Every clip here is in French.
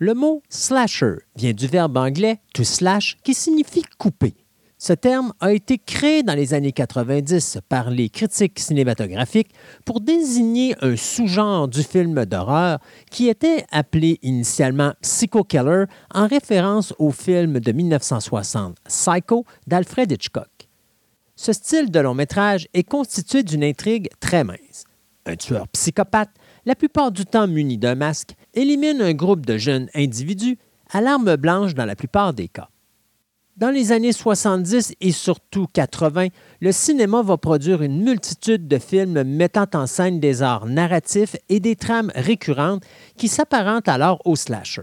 Le mot slasher vient du verbe anglais to slash qui signifie couper. Ce terme a été créé dans les années 90 par les critiques cinématographiques pour désigner un sous-genre du film d'horreur qui était appelé initialement Psycho Killer en référence au film de 1960 Psycho d'Alfred Hitchcock. Ce style de long métrage est constitué d'une intrigue très mince. Un tueur psychopathe, la plupart du temps muni d'un masque, élimine un groupe de jeunes individus à l'arme blanche dans la plupart des cas. Dans les années 70 et surtout 80, le cinéma va produire une multitude de films mettant en scène des arts narratifs et des trames récurrentes qui s'apparentent alors au slasher.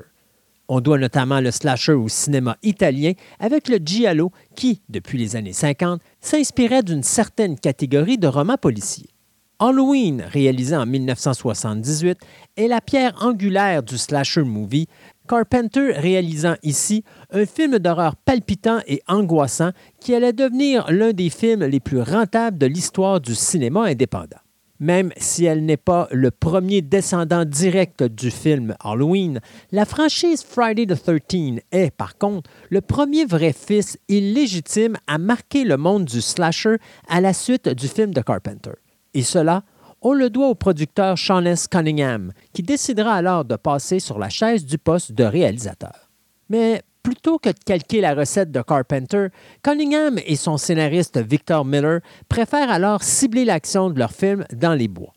On doit notamment le slasher au cinéma italien avec le giallo qui, depuis les années 50, s'inspirait d'une certaine catégorie de romans policiers. Halloween, réalisé en 1978, est la pierre angulaire du slasher movie, Carpenter réalisant ici un film d'horreur palpitant et angoissant qui allait devenir l'un des films les plus rentables de l'histoire du cinéma indépendant. Même si elle n'est pas le premier descendant direct du film Halloween, la franchise Friday the 13 est, par contre, le premier vrai fils illégitime à marquer le monde du slasher à la suite du film de Carpenter. Et cela, on le doit au producteur Sean S. Cunningham, qui décidera alors de passer sur la chaise du poste de réalisateur. Mais plutôt que de calquer la recette de Carpenter, Cunningham et son scénariste Victor Miller préfèrent alors cibler l'action de leur film dans les bois.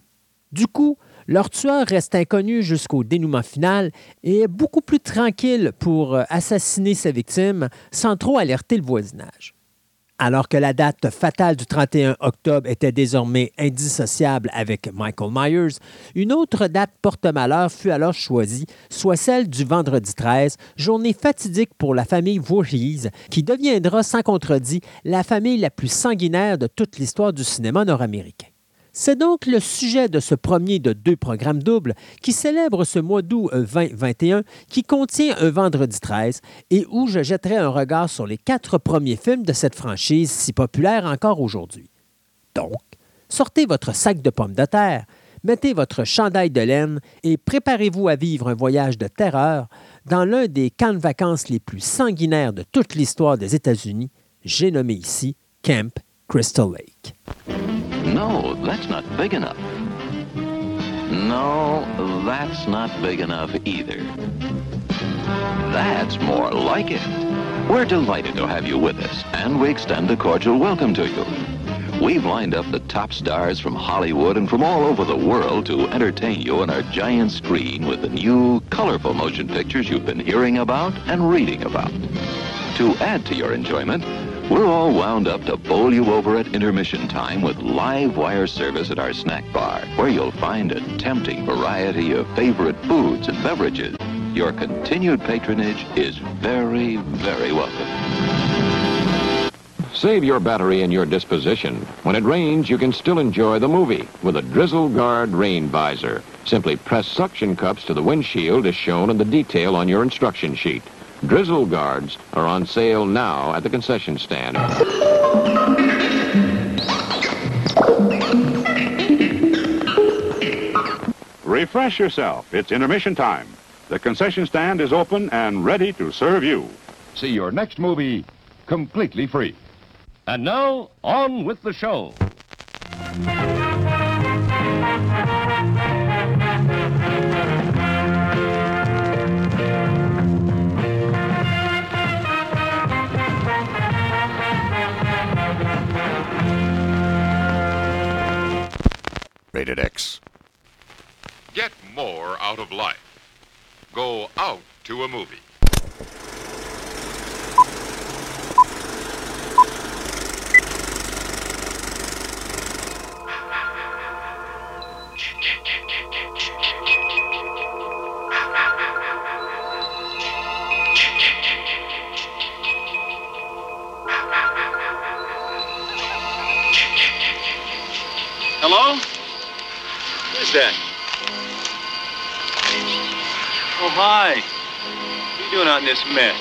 Du coup, leur tueur reste inconnu jusqu'au dénouement final et est beaucoup plus tranquille pour assassiner ses victimes sans trop alerter le voisinage. Alors que la date fatale du 31 octobre était désormais indissociable avec Michael Myers, une autre date porte-malheur fut alors choisie, soit celle du vendredi 13, journée fatidique pour la famille Voorhees, qui deviendra sans contredit la famille la plus sanguinaire de toute l'histoire du cinéma nord-américain. C'est donc le sujet de ce premier de deux programmes doubles qui célèbre ce mois d'août 2021 qui contient un vendredi 13 et où je jetterai un regard sur les quatre premiers films de cette franchise si populaire encore aujourd'hui. Donc, sortez votre sac de pommes de terre, mettez votre chandail de laine et préparez-vous à vivre un voyage de terreur dans l'un des camps de vacances les plus sanguinaires de toute l'histoire des États-Unis, j'ai nommé ici Camp Crystal Lake. No, that's not big enough. No, that's not big enough either. That's more like it. We're delighted to have you with us, and we extend a cordial welcome to you. We've lined up the top stars from Hollywood and from all over the world to entertain you on our giant screen with the new, colorful motion pictures you've been hearing about and reading about. To add to your enjoyment, we're all wound up to bowl you over at intermission time with live wire service at our snack bar, where you'll find a tempting variety of favorite foods and beverages. Your continued patronage is very, very welcome. Save your battery and your disposition. When it rains, you can still enjoy the movie with a Drizzle Guard rain visor. Simply press suction cups to the windshield as shown in the detail on your instruction sheet. Drizzle guards are on sale now at the concession stand. Refresh yourself. It's intermission time. The concession stand is open and ready to serve you. See your next movie completely free. And now, on with the show. Rated X. Get more out of life. Go out to a movie. Hello? Who's that? Oh, hi. What are you doing out in this mess?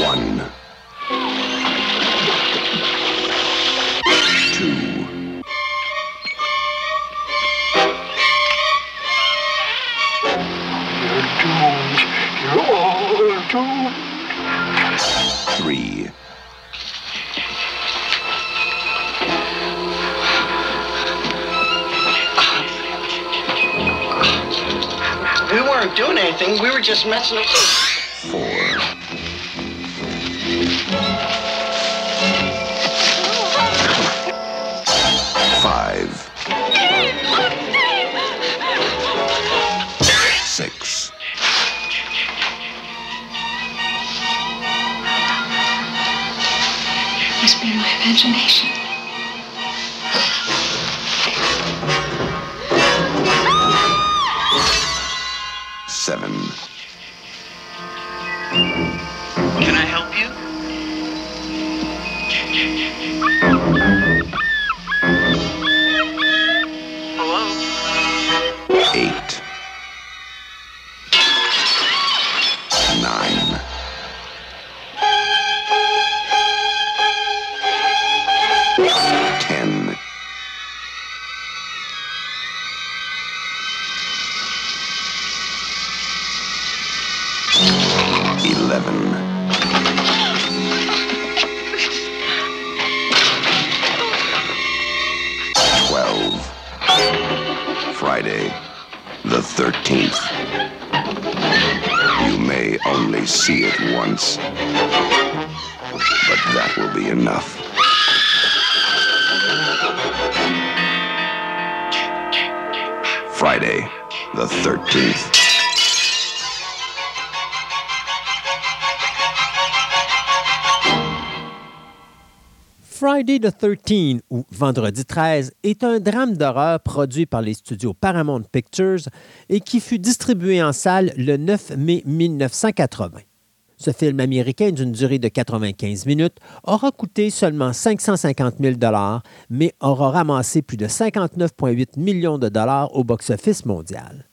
One. Two. You're doomed. You're all doomed. Three. Anything. We were just messing up. Four. Friday, the 13th. Friday the 13 ou Vendredi 13 est un drame d'horreur produit par les studios Paramount Pictures et qui fut distribué en salle le 9 mai 1980. Ce film américain d'une durée de 95 minutes aura coûté seulement 550 000 mais aura ramassé plus de 59,8 millions de dollars au box-office mondial.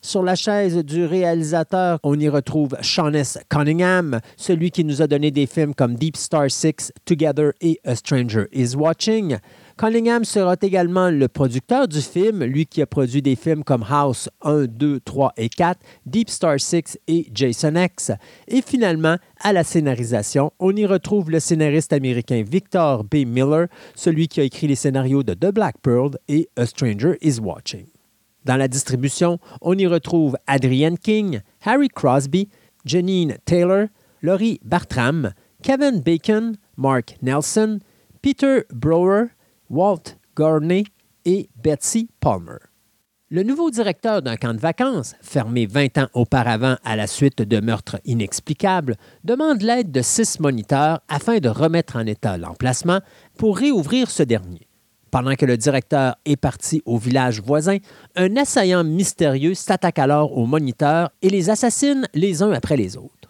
Sur la chaise du réalisateur, on y retrouve Sean S. Cunningham, celui qui nous a donné des films comme Deep Star Six, Together et A Stranger Is Watching. Cunningham sera également le producteur du film, lui qui a produit des films comme House 1, 2, 3 et 4, Deep Star Six et Jason X. Et finalement, à la scénarisation, on y retrouve le scénariste américain Victor B. Miller, celui qui a écrit les scénarios de The Black Pearl et A Stranger Is Watching. Dans la distribution, on y retrouve Adrienne King, Harry Crosby, Janine Taylor, Laurie Bartram, Kevin Bacon, Mark Nelson, Peter Brower, Walt Gurney et Betsy Palmer. Le nouveau directeur d'un camp de vacances, fermé 20 ans auparavant à la suite de meurtres inexplicables, demande l'aide de six moniteurs afin de remettre en état l'emplacement pour réouvrir ce dernier. Pendant que le directeur est parti au village voisin, un assaillant mystérieux s'attaque alors aux moniteurs et les assassine les uns après les autres.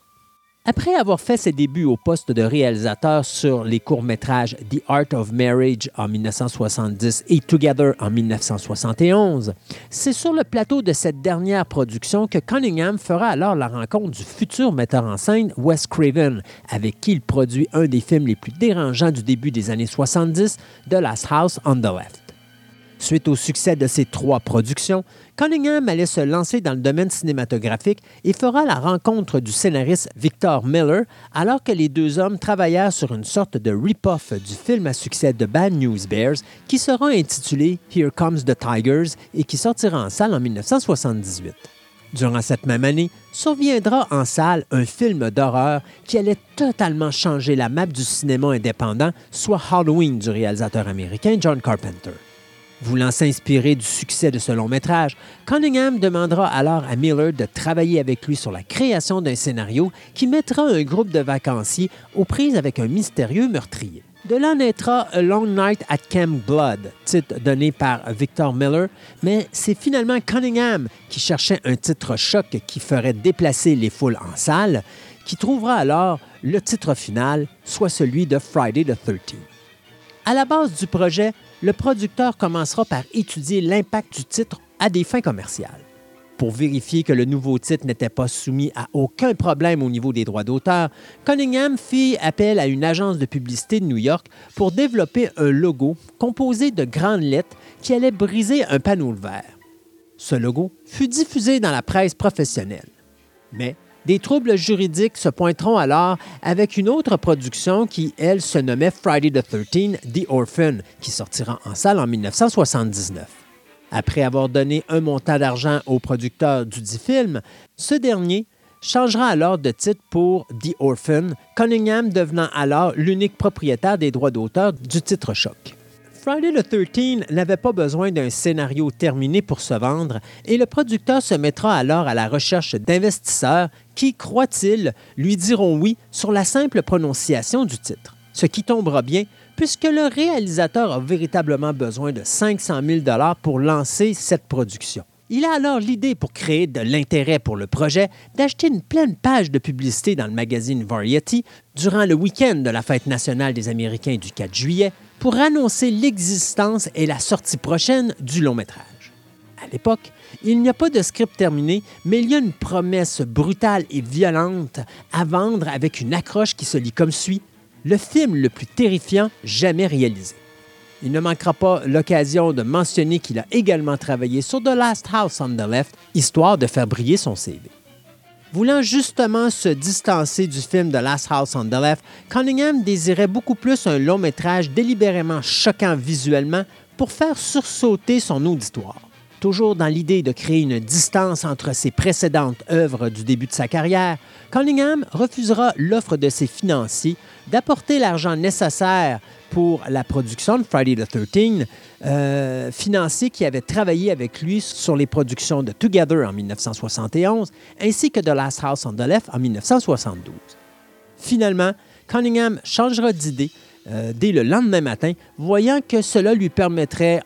Après avoir fait ses débuts au poste de réalisateur sur les courts-métrages The Art of Marriage en 1970 et Together en 1971, c'est sur le plateau de cette dernière production que Cunningham fera alors la rencontre du futur metteur en scène Wes Craven, avec qui il produit un des films les plus dérangeants du début des années 70, The Last House on the Left. Suite au succès de ces trois productions, Cunningham allait se lancer dans le domaine cinématographique et fera la rencontre du scénariste Victor Miller alors que les deux hommes travaillèrent sur une sorte de rip-off du film à succès de Bad News Bears qui sera intitulé Here Comes the Tigers et qui sortira en salle en 1978. Durant cette même année, surviendra en salle un film d'horreur qui allait totalement changer la map du cinéma indépendant, soit Halloween du réalisateur américain John Carpenter. Voulant s'inspirer du succès de ce long métrage, Cunningham demandera alors à Miller de travailler avec lui sur la création d'un scénario qui mettra un groupe de vacanciers aux prises avec un mystérieux meurtrier. De là naîtra A Long Night at Camp Blood, titre donné par Victor Miller, mais c'est finalement Cunningham qui cherchait un titre choc qui ferait déplacer les foules en salle, qui trouvera alors le titre final, soit celui de Friday the 13th. À la base du projet, le producteur commencera par étudier l'impact du titre à des fins commerciales. Pour vérifier que le nouveau titre n'était pas soumis à aucun problème au niveau des droits d'auteur, Cunningham fit appel à une agence de publicité de New York pour développer un logo composé de grandes lettres qui allait briser un panneau vert. Ce logo fut diffusé dans la presse professionnelle. Mais des troubles juridiques se pointeront alors avec une autre production qui, elle, se nommait Friday the 13 The Orphan, qui sortira en salle en 1979. Après avoir donné un montant d'argent au producteur du film, ce dernier changera alors de titre pour The Orphan, Cunningham devenant alors l'unique propriétaire des droits d'auteur du titre choc. Friday the 13 n'avait pas besoin d'un scénario terminé pour se vendre et le producteur se mettra alors à la recherche d'investisseurs qui, croit-il, lui diront oui sur la simple prononciation du titre. Ce qui tombera bien puisque le réalisateur a véritablement besoin de 500 000 pour lancer cette production. Il a alors l'idée, pour créer de l'intérêt pour le projet, d'acheter une pleine page de publicité dans le magazine Variety durant le week-end de la fête nationale des Américains du 4 juillet pour annoncer l'existence et la sortie prochaine du long métrage. L'époque, il n'y a pas de script terminé, mais il y a une promesse brutale et violente à vendre avec une accroche qui se lit comme suit le film le plus terrifiant jamais réalisé. Il ne manquera pas l'occasion de mentionner qu'il a également travaillé sur The Last House on the Left, histoire de faire briller son CV. Voulant justement se distancer du film The Last House on the Left, Cunningham désirait beaucoup plus un long métrage délibérément choquant visuellement pour faire sursauter son auditoire. Toujours dans l'idée de créer une distance entre ses précédentes œuvres du début de sa carrière, Cunningham refusera l'offre de ses financiers d'apporter l'argent nécessaire pour la production de Friday the 13, euh, financiers qui avaient travaillé avec lui sur les productions de Together en 1971 ainsi que The Last House on the Left en 1972. Finalement, Cunningham changera d'idée euh, dès le lendemain matin, voyant que cela lui permettrait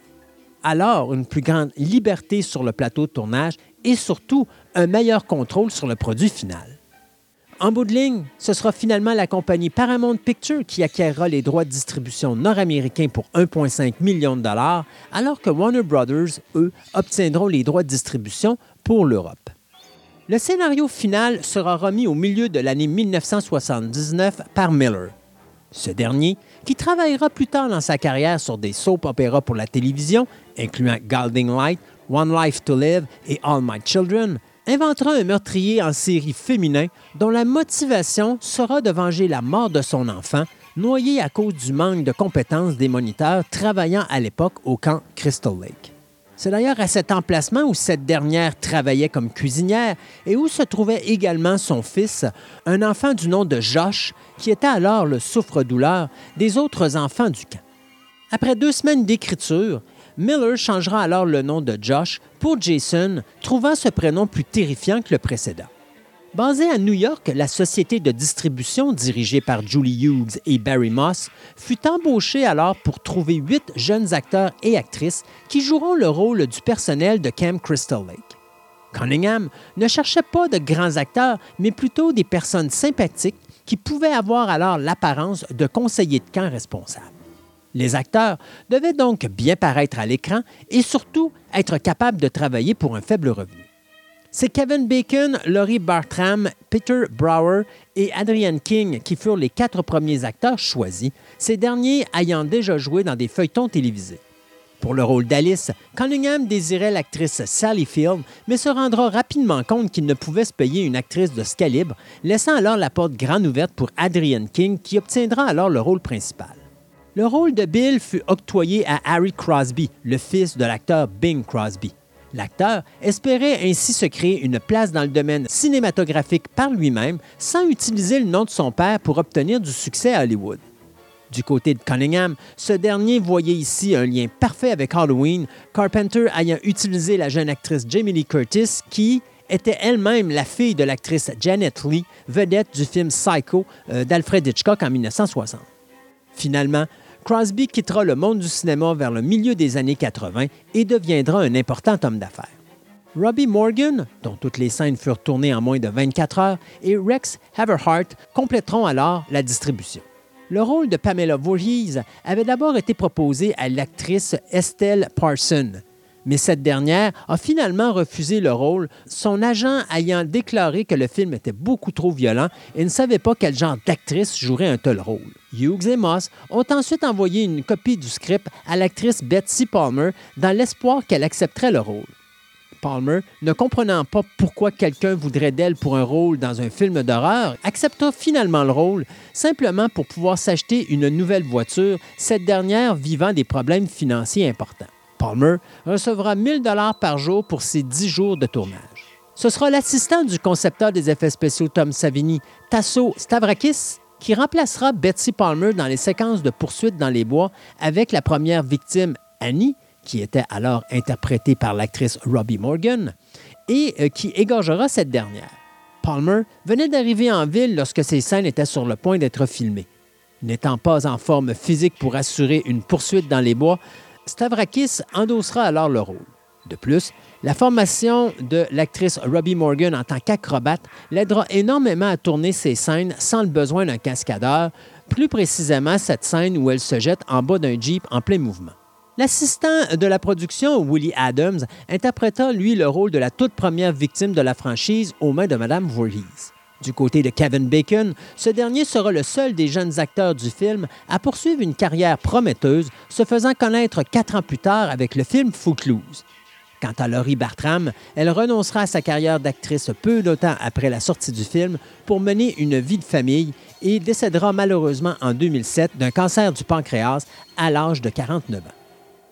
alors une plus grande liberté sur le plateau de tournage et surtout un meilleur contrôle sur le produit final. En bout de ligne, ce sera finalement la compagnie Paramount Pictures qui acquérera les droits de distribution nord-américains pour 1,5 million de dollars, alors que Warner Brothers, eux, obtiendront les droits de distribution pour l'Europe. Le scénario final sera remis au milieu de l'année 1979 par Miller. Ce dernier, qui travaillera plus tard dans sa carrière sur des soap opéras pour la télévision, incluant Galding Light, One Life to Live et All My Children, inventera un meurtrier en série féminin dont la motivation sera de venger la mort de son enfant, noyé à cause du manque de compétences des moniteurs travaillant à l'époque au camp Crystal Lake. C'est d'ailleurs à cet emplacement où cette dernière travaillait comme cuisinière et où se trouvait également son fils, un enfant du nom de Josh, qui était alors le souffre-douleur des autres enfants du camp. Après deux semaines d'écriture, Miller changera alors le nom de Josh pour Jason, trouvant ce prénom plus terrifiant que le précédent. Basée à New York, la société de distribution dirigée par Julie Hughes et Barry Moss fut embauchée alors pour trouver huit jeunes acteurs et actrices qui joueront le rôle du personnel de Camp Crystal Lake. Cunningham ne cherchait pas de grands acteurs, mais plutôt des personnes sympathiques qui pouvaient avoir alors l'apparence de conseillers de camp responsables. Les acteurs devaient donc bien paraître à l'écran et surtout être capables de travailler pour un faible revenu. C'est Kevin Bacon, Laurie Bartram, Peter Brower et Adrian King qui furent les quatre premiers acteurs choisis, ces derniers ayant déjà joué dans des feuilletons télévisés. Pour le rôle d'Alice, Cunningham désirait l'actrice Sally Field, mais se rendra rapidement compte qu'il ne pouvait se payer une actrice de ce calibre, laissant alors la porte grande ouverte pour Adrian King, qui obtiendra alors le rôle principal. Le rôle de Bill fut octroyé à Harry Crosby, le fils de l'acteur Bing Crosby. L'acteur espérait ainsi se créer une place dans le domaine cinématographique par lui-même sans utiliser le nom de son père pour obtenir du succès à Hollywood. Du côté de Cunningham, ce dernier voyait ici un lien parfait avec Halloween, Carpenter ayant utilisé la jeune actrice Jamie Lee Curtis qui était elle-même la fille de l'actrice Janet Lee, vedette du film Psycho euh, d'Alfred Hitchcock en 1960. Finalement, Crosby quittera le monde du cinéma vers le milieu des années 80 et deviendra un important homme d'affaires. Robbie Morgan, dont toutes les scènes furent tournées en moins de 24 heures, et Rex Haverhart compléteront alors la distribution. Le rôle de Pamela Voorhees avait d'abord été proposé à l'actrice Estelle Parson, mais cette dernière a finalement refusé le rôle, son agent ayant déclaré que le film était beaucoup trop violent et ne savait pas quel genre d'actrice jouerait un tel rôle. Hughes et Moss ont ensuite envoyé une copie du script à l'actrice Betsy Palmer dans l'espoir qu'elle accepterait le rôle. Palmer, ne comprenant pas pourquoi quelqu'un voudrait d'elle pour un rôle dans un film d'horreur, accepta finalement le rôle simplement pour pouvoir s'acheter une nouvelle voiture, cette dernière vivant des problèmes financiers importants. Palmer recevra 1000 dollars par jour pour ses 10 jours de tournage. Ce sera l'assistant du concepteur des effets spéciaux Tom Savini, Tasso Stavrakis, qui remplacera Betsy Palmer dans les séquences de poursuite dans les bois avec la première victime, Annie, qui était alors interprétée par l'actrice Robbie Morgan, et euh, qui égorgera cette dernière. Palmer venait d'arriver en ville lorsque ces scènes étaient sur le point d'être filmées. N'étant pas en forme physique pour assurer une poursuite dans les bois, Stavrakis endossera alors le rôle. De plus, la formation de l'actrice Robbie Morgan en tant qu'acrobate l'aidera énormément à tourner ces scènes sans le besoin d'un cascadeur, plus précisément cette scène où elle se jette en bas d'un Jeep en plein mouvement. L'assistant de la production, Willie Adams, interpréta, lui, le rôle de la toute première victime de la franchise aux mains de Mme Voorhees. Du côté de Kevin Bacon, ce dernier sera le seul des jeunes acteurs du film à poursuivre une carrière prometteuse, se faisant connaître quatre ans plus tard avec le film Footloose. Quant à Laurie Bartram, elle renoncera à sa carrière d'actrice peu de temps après la sortie du film pour mener une vie de famille et décédera malheureusement en 2007 d'un cancer du pancréas à l'âge de 49 ans.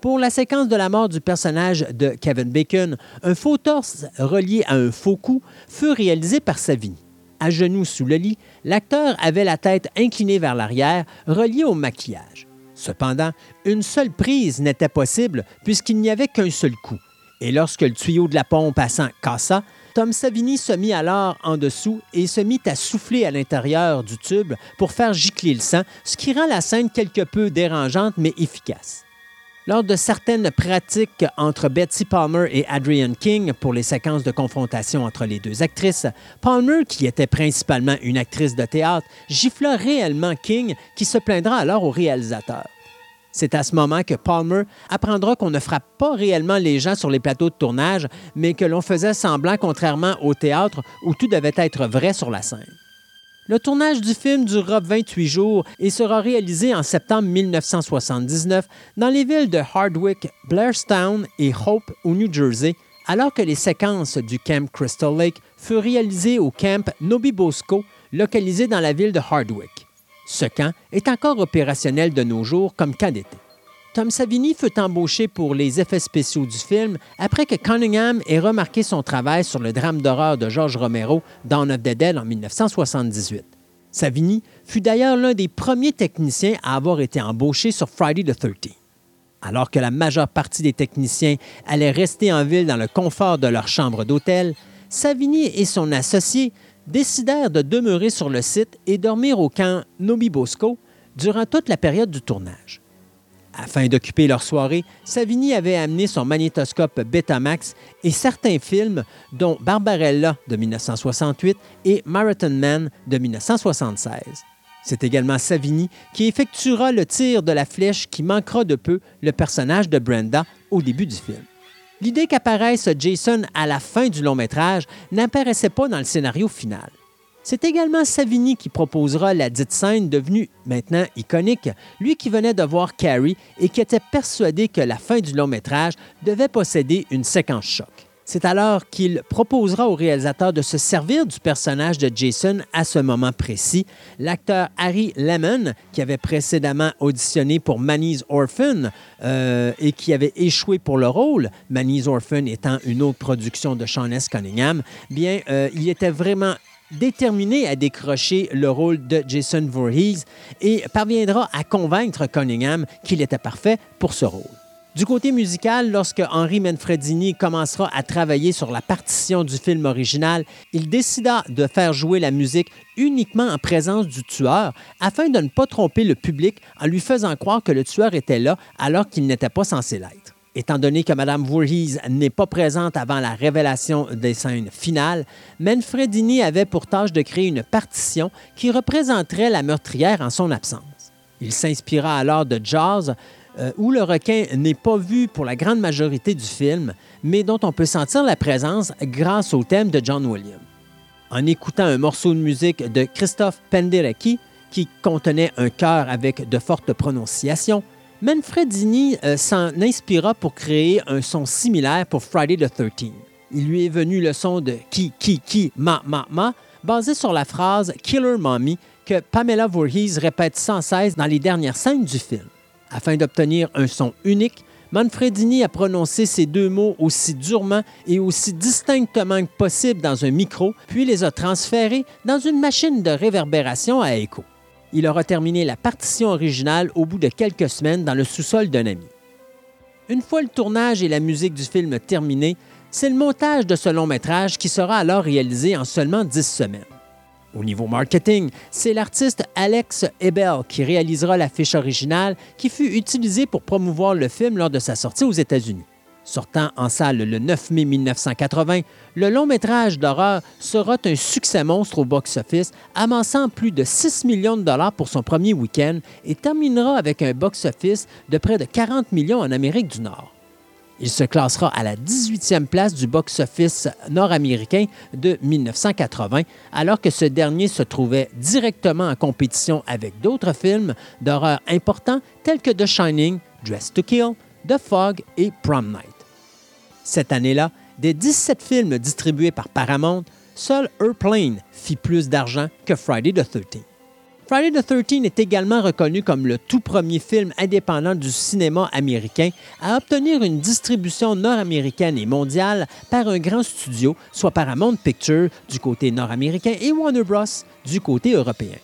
Pour la séquence de la mort du personnage de Kevin Bacon, un faux torse relié à un faux cou fut réalisé par Savini. À genoux sous le lit, l'acteur avait la tête inclinée vers l'arrière, reliée au maquillage. Cependant, une seule prise n'était possible puisqu'il n'y avait qu'un seul coup. Et lorsque le tuyau de la pompe à sang cassa, Tom Savini se mit alors en dessous et se mit à souffler à l'intérieur du tube pour faire gicler le sang, ce qui rend la scène quelque peu dérangeante mais efficace. Lors de certaines pratiques entre Betsy Palmer et Adrienne King pour les séquences de confrontation entre les deux actrices, Palmer, qui était principalement une actrice de théâtre, gifla réellement King, qui se plaindra alors au réalisateur. C'est à ce moment que Palmer apprendra qu'on ne frappe pas réellement les gens sur les plateaux de tournage, mais que l'on faisait semblant contrairement au théâtre où tout devait être vrai sur la scène. Le tournage du film durera 28 jours et sera réalisé en septembre 1979 dans les villes de Hardwick, Blairstown et Hope au New Jersey, alors que les séquences du camp Crystal Lake furent réalisées au camp Nobi Bosco, localisé dans la ville de Hardwick. Ce camp est encore opérationnel de nos jours comme camp d'été. Tom Savini fut embauché pour les effets spéciaux du film après que Cunningham ait remarqué son travail sur le drame d'horreur de George Romero, Dawn of the Dead, en 1978. Savini fut d'ailleurs l'un des premiers techniciens à avoir été embauché sur Friday the 13 Alors que la majeure partie des techniciens allaient rester en ville dans le confort de leur chambre d'hôtel, Savini et son associé décidèrent de demeurer sur le site et dormir au camp Nobi Bosco durant toute la période du tournage. Afin d'occuper leur soirée, Savini avait amené son magnétoscope Betamax et certains films, dont Barbarella de 1968 et Marathon Man de 1976. C'est également Savini qui effectuera le tir de la flèche qui manquera de peu le personnage de Brenda au début du film. L'idée qu'apparaisse Jason à la fin du long métrage n'apparaissait pas dans le scénario final. C'est également Savini qui proposera la dite scène devenue maintenant iconique, lui qui venait de voir Carrie et qui était persuadé que la fin du long métrage devait posséder une séquence choc. C'est alors qu'il proposera au réalisateur de se servir du personnage de Jason à ce moment précis. L'acteur Harry Lemon, qui avait précédemment auditionné pour Manny's Orphan euh, et qui avait échoué pour le rôle, Manny's Orphan étant une autre production de Sean S. Cunningham, bien, euh, il était vraiment déterminé à décrocher le rôle de Jason Voorhees et parviendra à convaincre Cunningham qu'il était parfait pour ce rôle. Du côté musical, lorsque Henry Manfredini commencera à travailler sur la partition du film original, il décida de faire jouer la musique uniquement en présence du tueur afin de ne pas tromper le public en lui faisant croire que le tueur était là alors qu'il n'était pas censé l'être. Étant donné que Mme Voorhees n'est pas présente avant la révélation des scènes finales, Manfredini avait pour tâche de créer une partition qui représenterait la meurtrière en son absence. Il s'inspira alors de Jaws, euh, où le requin n'est pas vu pour la grande majorité du film, mais dont on peut sentir la présence grâce au thème de John Williams. En écoutant un morceau de musique de Christophe Penderecki, qui contenait un chœur avec de fortes prononciations, Manfredini euh, s'en inspira pour créer un son similaire pour Friday the 13 Il lui est venu le son de qui, qui, qui, ma, ma, ma, basé sur la phrase Killer Mommy que Pamela Voorhees répète sans cesse dans les dernières scènes du film. Afin d'obtenir un son unique, Manfredini a prononcé ces deux mots aussi durement et aussi distinctement que possible dans un micro, puis les a transférés dans une machine de réverbération à écho il aura terminé la partition originale au bout de quelques semaines dans le sous-sol d'un ami. Une fois le tournage et la musique du film terminés, c'est le montage de ce long métrage qui sera alors réalisé en seulement 10 semaines. Au niveau marketing, c'est l'artiste Alex Ebel qui réalisera l'affiche originale qui fut utilisée pour promouvoir le film lors de sa sortie aux États-Unis. Sortant en salle le 9 mai 1980, le long métrage d'horreur sera un succès monstre au box-office, amassant plus de 6 millions de dollars pour son premier week-end et terminera avec un box-office de près de 40 millions en Amérique du Nord. Il se classera à la 18e place du box-office nord-américain de 1980, alors que ce dernier se trouvait directement en compétition avec d'autres films d'horreur importants tels que The Shining, Dress to Kill, The Fog et Prom Night. Cette année-là, des 17 films distribués par Paramount, seul Airplane fit plus d'argent que Friday the 13th. Friday the 13th est également reconnu comme le tout premier film indépendant du cinéma américain à obtenir une distribution nord-américaine et mondiale par un grand studio, soit Paramount Pictures du côté nord-américain et Warner Bros. du côté européen.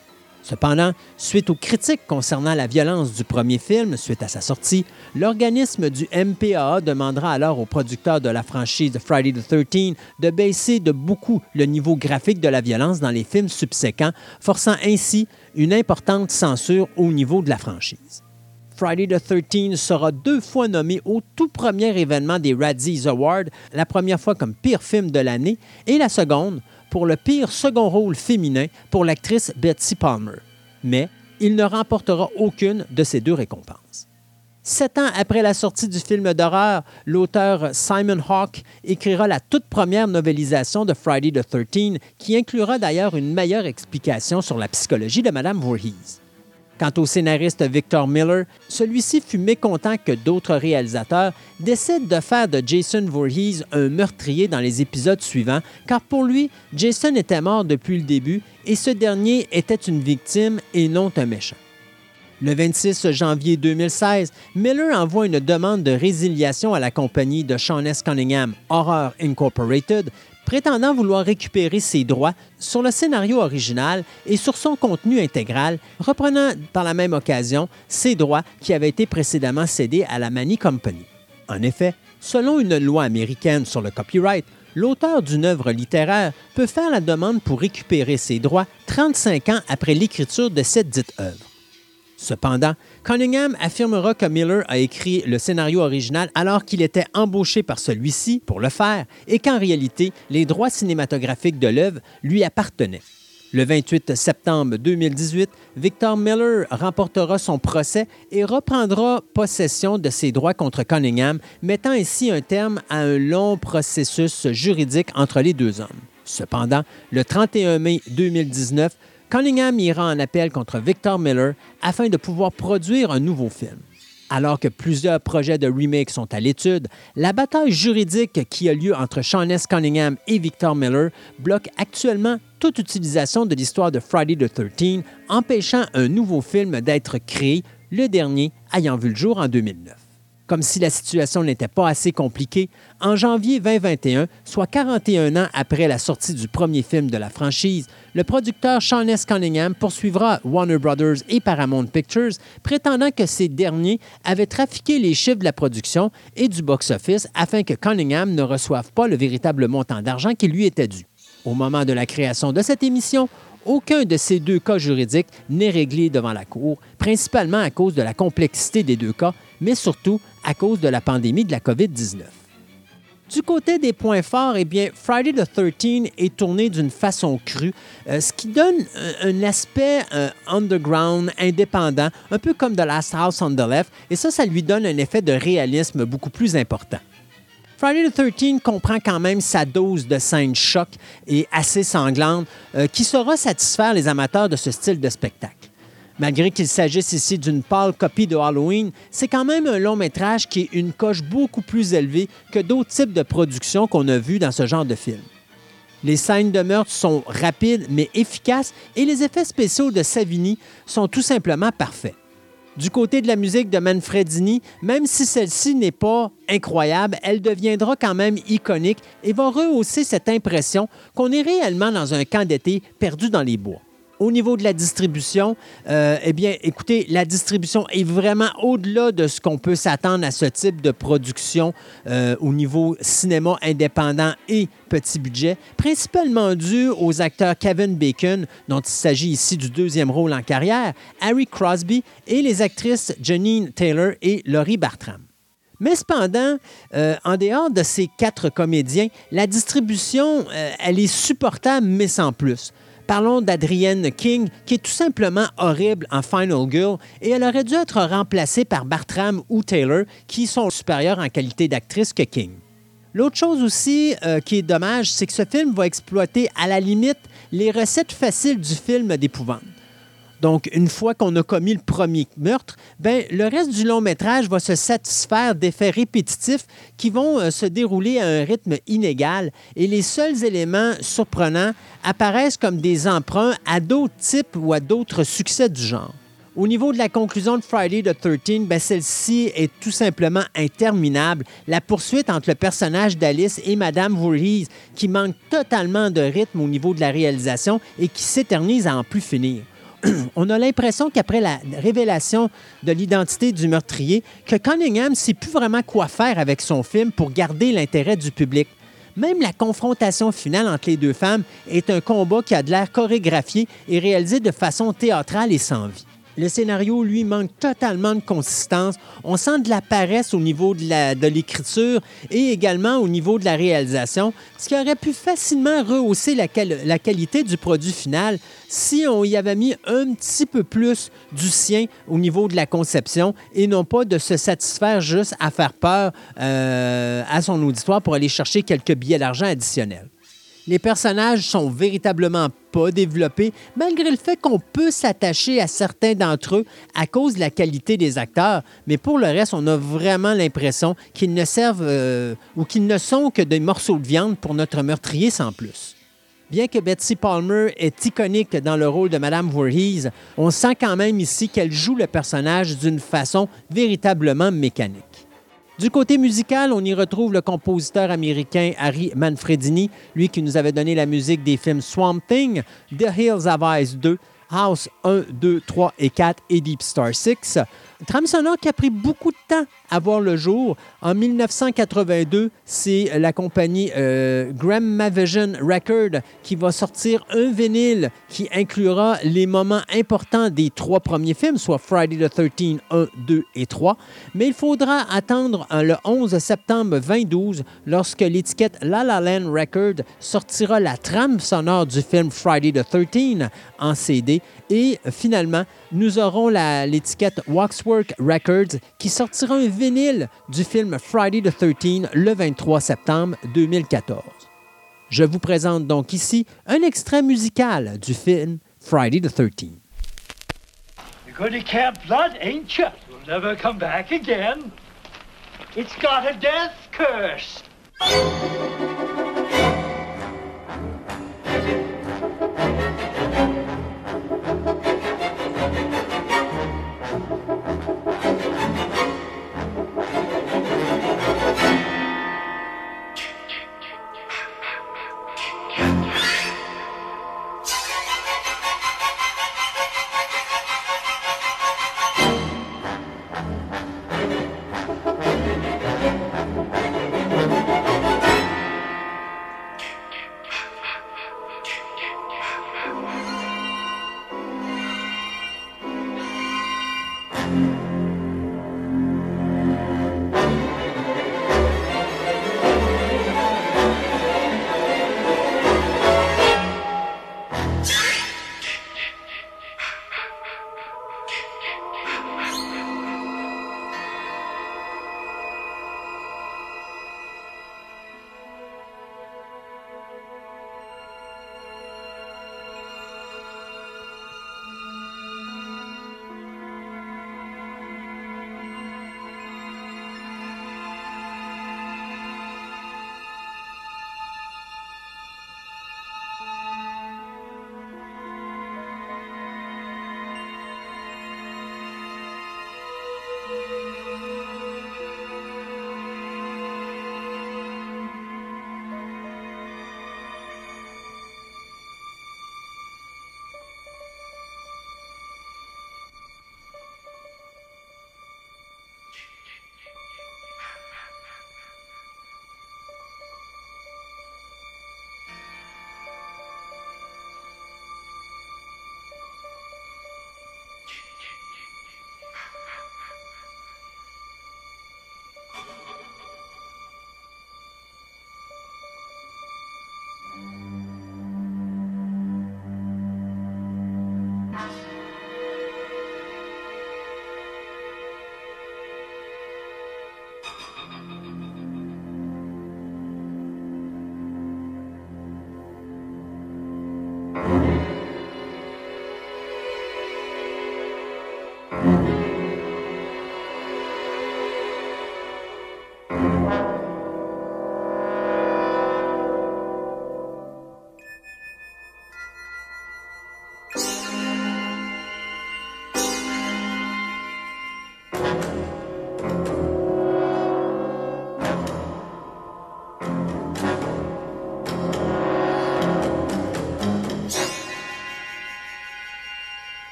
Cependant, suite aux critiques concernant la violence du premier film suite à sa sortie, l'organisme du MPAA demandera alors aux producteurs de la franchise Friday the 13 de baisser de beaucoup le niveau graphique de la violence dans les films subséquents, forçant ainsi une importante censure au niveau de la franchise. Friday the 13 sera deux fois nommé au tout premier événement des Razzies Awards, la première fois comme pire film de l'année et la seconde pour le pire second rôle féminin pour l'actrice Betsy Palmer. Mais il ne remportera aucune de ces deux récompenses. Sept ans après la sortie du film d'horreur, l'auteur Simon Hawke écrira la toute première novélisation de Friday the 13 qui inclura d'ailleurs une meilleure explication sur la psychologie de Madame Voorhees. Quant au scénariste Victor Miller, celui-ci fut mécontent que d'autres réalisateurs décident de faire de Jason Voorhees un meurtrier dans les épisodes suivants, car pour lui, Jason était mort depuis le début et ce dernier était une victime et non un méchant. Le 26 janvier 2016, Miller envoie une demande de résiliation à la compagnie de Sean S. Cunningham, Horror Incorporated, prétendant vouloir récupérer ses droits sur le scénario original et sur son contenu intégral, reprenant par la même occasion ses droits qui avaient été précédemment cédés à la Manny Company. En effet, selon une loi américaine sur le copyright, l'auteur d'une œuvre littéraire peut faire la demande pour récupérer ses droits 35 ans après l'écriture de cette dite œuvre. Cependant, Cunningham affirmera que Miller a écrit le scénario original alors qu'il était embauché par celui-ci pour le faire et qu'en réalité, les droits cinématographiques de l'œuvre lui appartenaient. Le 28 septembre 2018, Victor Miller remportera son procès et reprendra possession de ses droits contre Cunningham, mettant ainsi un terme à un long processus juridique entre les deux hommes. Cependant, le 31 mai 2019, Cunningham ira en appel contre Victor Miller afin de pouvoir produire un nouveau film. Alors que plusieurs projets de remake sont à l'étude, la bataille juridique qui a lieu entre Sean S. Cunningham et Victor Miller bloque actuellement toute utilisation de l'histoire de Friday the 13, empêchant un nouveau film d'être créé, le dernier ayant vu le jour en 2009. Comme si la situation n'était pas assez compliquée, en janvier 2021, soit 41 ans après la sortie du premier film de la franchise, le producteur Sean S. Cunningham poursuivra Warner Brothers et Paramount Pictures, prétendant que ces derniers avaient trafiqué les chiffres de la production et du box-office afin que Cunningham ne reçoive pas le véritable montant d'argent qui lui était dû. Au moment de la création de cette émission, aucun de ces deux cas juridiques n'est réglé devant la Cour, principalement à cause de la complexité des deux cas, mais surtout à cause de la pandémie de la COVID-19. Du côté des points forts, eh bien, Friday the 13 est tourné d'une façon crue, euh, ce qui donne un, aspect euh, underground, indépendant, un peu comme The Last House on the Left, et ça, ça lui donne un effet de réalisme beaucoup plus important. Friday the 13 comprend quand même sa dose de scènes choc et assez sanglante euh, qui saura satisfaire les amateurs de ce style de spectacle. Malgré qu'il s'agisse ici d'une pâle copie de Halloween, c'est quand même un long métrage qui est une coche beaucoup plus élevée que d'autres types de productions qu'on a vues dans ce genre de film. Les scènes de meurtre sont rapides mais efficaces et les effets spéciaux de Savini sont tout simplement parfaits. Du côté de la musique de Manfredini, même si celle-ci n'est pas incroyable, elle deviendra quand même iconique et va rehausser cette impression qu'on est réellement dans un camp d'été perdu dans les bois. Au niveau de la distribution, euh, eh bien, écoutez, la distribution est vraiment au-delà de ce qu'on peut s'attendre à ce type de production euh, au niveau cinéma indépendant et petit budget, principalement dû aux acteurs Kevin Bacon, dont il s'agit ici du deuxième rôle en carrière, Harry Crosby et les actrices Janine Taylor et Laurie Bartram. Mais cependant, euh, en dehors de ces quatre comédiens, la distribution, elle est supportable, mais sans plus. Parlons d'Adrienne King, qui est tout simplement horrible en Final Girl, et elle aurait dû être remplacée par Bartram ou Taylor, qui sont supérieurs en qualité d'actrice que King. L'autre chose aussi euh, qui est dommage, c'est que ce film va exploiter à la limite les recettes faciles du film d'épouvante. Donc, une fois qu'on a commis le premier meurtre, ben, le reste du long métrage va se satisfaire d'effets répétitifs qui vont euh, se dérouler à un rythme inégal et les seuls éléments surprenants apparaissent comme des emprunts à d'autres types ou à d'autres succès du genre. Au niveau de la conclusion de Friday the 13, ben celle-ci est tout simplement interminable. La poursuite entre le personnage d'Alice et Madame Voorhees, qui manque totalement de rythme au niveau de la réalisation et qui s'éternise à en plus finir. on a l'impression qu'après la révélation de l'identité du meurtrier, que Cunningham ne sait plus vraiment quoi faire avec son film pour garder l'intérêt du public. Même la confrontation finale entre les deux femmes est un combat qui a de l'air chorégraphié et réalisé de façon théâtrale et sans vie. Le scénario, lui, manque totalement de consistance. On sent de la paresse au niveau de l'écriture et également au niveau de la réalisation, ce qui aurait pu facilement rehausser la, qualité du produit final si on y avait mis un petit peu plus du sien au niveau de la conception et non pas de se satisfaire juste à faire peur euh, à son auditoire pour aller chercher quelques billets d'argent additionnels. Les personnages sont véritablement pas développés, malgré le fait qu'on peut s'attacher à certains d'entre eux à cause de la qualité des acteurs. Mais pour le reste, on a vraiment l'impression qu'ils ne servent euh, ou qu'ils ne sont que des morceaux de viande pour notre meurtrier sans plus. Bien que Betsy Palmer est iconique dans le rôle de Madame Voorhees, on sent quand même ici qu'elle joue le personnage d'une façon véritablement mécanique. Du côté musical, on y retrouve le compositeur américain Harry Manfredini, lui qui nous avait donné la musique des films Swamp Thing, The Hills of Ice 2, House 1, 2, 3 et 4 et Deep Star 6. Trame sonore qui a pris beaucoup de temps à voir le jour. En 1982, c'est la compagnie euh, Gramavision Record qui va sortir un vinyle qui inclura les moments importants des trois premiers films, soit Friday the 13, 1, 2 et 3. Mais il faudra attendre euh, le 11 septembre 2012 lorsque l'étiquette La La Land Record sortira la trame sonore du film Friday the 13 en CD. Et finalement, nous aurons l'étiquette Waxwork Records qui sortira un vinyle du film Friday the 13 le 23 septembre 2014. Je vous présente donc ici un extrait musical du film Friday the 13th. You're going to Blood, ain't you? You'll never come back again. It's got a death curse.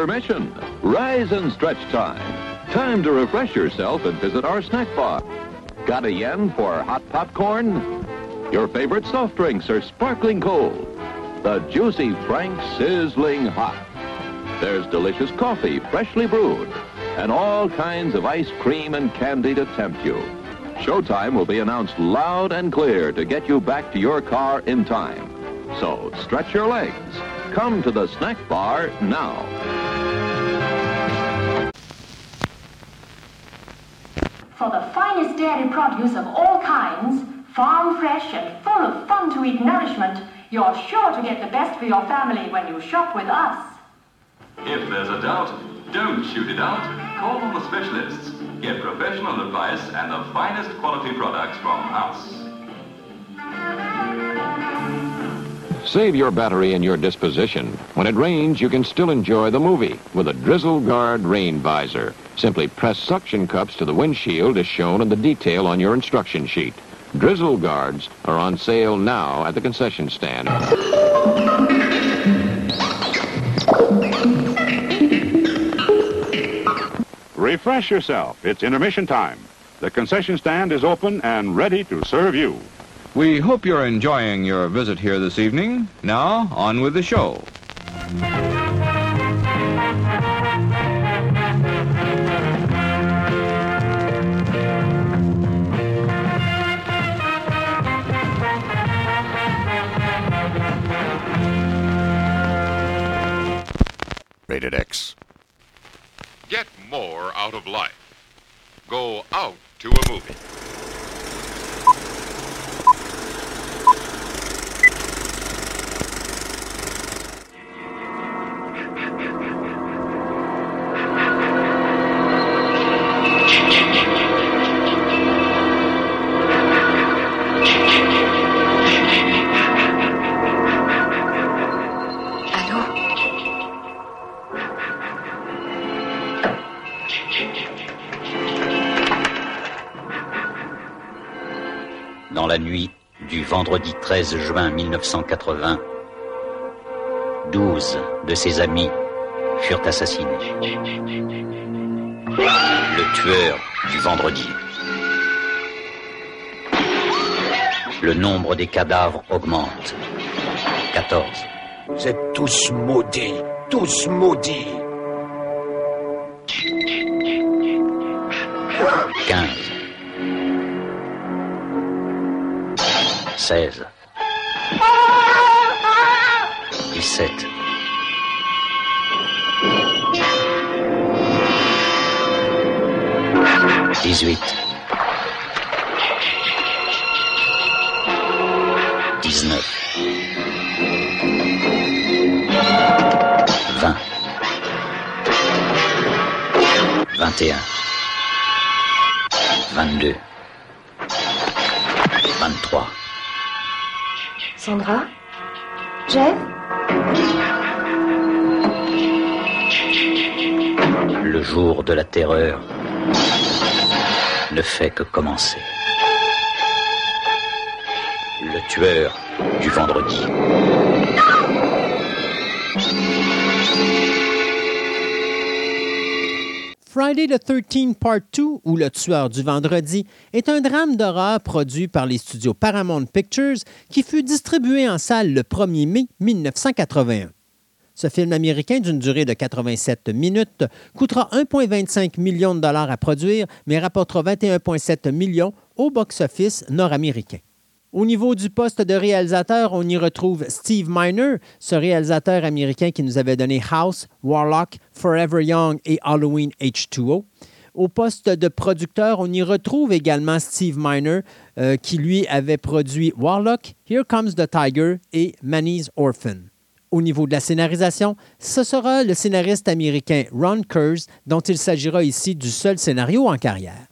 Intermission. Rise and stretch time. Time to refresh yourself and visit our snack bar. Got a yen for hot popcorn? Your favorite soft drinks are sparkling cold. The juicy Frank sizzling hot. There's delicious coffee, freshly brewed, and all kinds of ice cream and candy to tempt you. Showtime will be announced loud and clear to get you back to your car in time. So stretch your legs. Come to the snack bar now. Dairy produce of all kinds, farm fresh and full of fun to eat nourishment, you're sure to get the best for your family when you shop with us. If there's a doubt, don't shoot it out. Call on the specialists. Get professional advice and the finest quality products from us. Save your battery and your disposition. When it rains, you can still enjoy the movie with a Drizzle Guard rain visor. Simply press suction cups to the windshield as shown in the detail on your instruction sheet. Drizzle Guards are on sale now at the concession stand. Refresh yourself. It's intermission time. The concession stand is open and ready to serve you. We hope you're enjoying your visit here this evening. Now, on with the show. Rated X. Get more out of life. Go out to a movie. Dans la nuit du vendredi 13 juin 1980, 12 de ses amis furent assassinés. Le tueur du vendredi. Le nombre des cadavres augmente. 14. Vous êtes tous maudits, tous maudits. 15. 16. 17. 18. 19. 20. 21. 22. 23. Sandra? Jeff? Jour de la terreur ne fait que commencer. Le tueur du vendredi. Friday the 13th Part 2, ou Le tueur du vendredi, est un drame d'horreur produit par les studios Paramount Pictures qui fut distribué en salle le 1er mai 1981. Ce film américain d'une durée de 87 minutes coûtera 1,25 million de dollars à produire, mais rapportera 21,7 millions au box-office nord-américain. Au niveau du poste de réalisateur, on y retrouve Steve Miner, ce réalisateur américain qui nous avait donné House, Warlock, Forever Young et Halloween H2O. Au poste de producteur, on y retrouve également Steve Miner, euh, qui lui avait produit Warlock, Here Comes the Tiger et Manny's Orphan. Au niveau de la scénarisation, ce sera le scénariste américain Ron Kurz, dont il s'agira ici du seul scénario en carrière.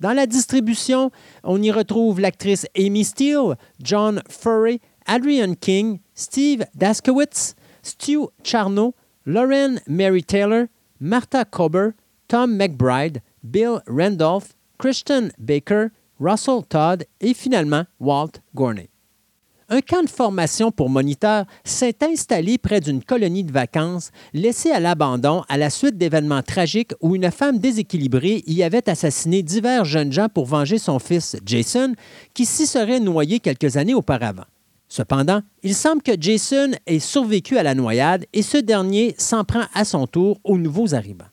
Dans la distribution, on y retrouve l'actrice Amy Steele, John Furry, Adrian King, Steve Daskowitz, Stu Charno, Lauren Mary Taylor, Martha Kober, Tom McBride, Bill Randolph, Christian Baker, Russell Todd et finalement Walt Gorney. Un camp de formation pour moniteurs s'est installé près d'une colonie de vacances laissée à l'abandon à la suite d'événements tragiques où une femme déséquilibrée y avait assassiné divers jeunes gens pour venger son fils Jason, qui s'y serait noyé quelques années auparavant. Cependant, il semble que Jason ait survécu à la noyade et ce dernier s'en prend à son tour aux nouveaux arrivants.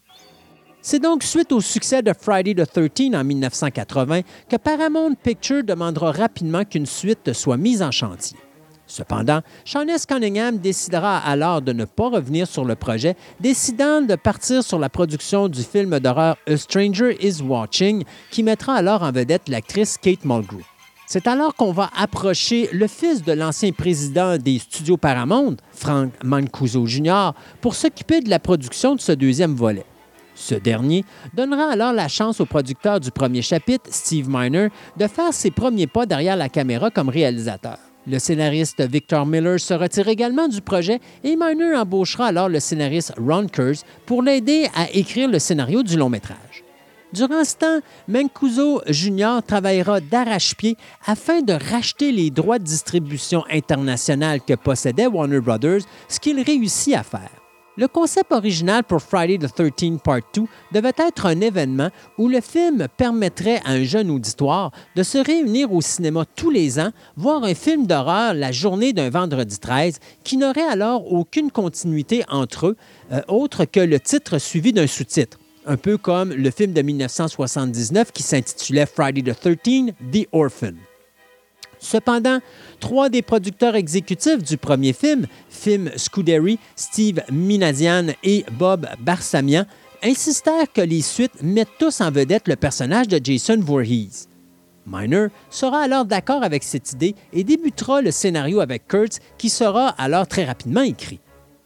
C'est donc suite au succès de Friday the 13 en 1980 que Paramount Pictures demandera rapidement qu'une suite soit mise en chantier. Cependant, Sean S. Cunningham décidera alors de ne pas revenir sur le projet, décidant de partir sur la production du film d'horreur A Stranger is Watching, qui mettra alors en vedette l'actrice Kate Mulgrew. C'est alors qu'on va approcher le fils de l'ancien président des studios Paramount, Frank Mancuso Jr., pour s'occuper de la production de ce deuxième volet. Ce dernier donnera alors la chance au producteur du premier chapitre, Steve Miner, de faire ses premiers pas derrière la caméra comme réalisateur. Le scénariste Victor Miller se retire également du projet et Miner embauchera alors le scénariste Ron Kurz pour l'aider à écrire le scénario du long métrage. Durant ce temps, Mancuso Jr. travaillera d'arrache-pied afin de racheter les droits de distribution internationale que possédait Warner Brothers, ce qu'il réussit à faire. Le concept original pour Friday the 13 Part 2 devait être un événement où le film permettrait à un jeune auditoire de se réunir au cinéma tous les ans, voir un film d'horreur la journée d'un vendredi 13 qui n'aurait alors aucune continuité entre eux, euh, autre que le titre suivi d'un sous-titre. Un peu comme le film de 1979 qui s'intitulait Friday the 13, The Orphan. Cependant, trois des producteurs exécutifs du premier film, Film Scuderi, Steve Minazian et Bob Barsamian, insistèrent que les suites mettent tous en vedette le personnage de Jason Voorhees. Miner sera alors d'accord avec cette idée et débutera le scénario avec Kurtz, qui sera alors très rapidement écrit.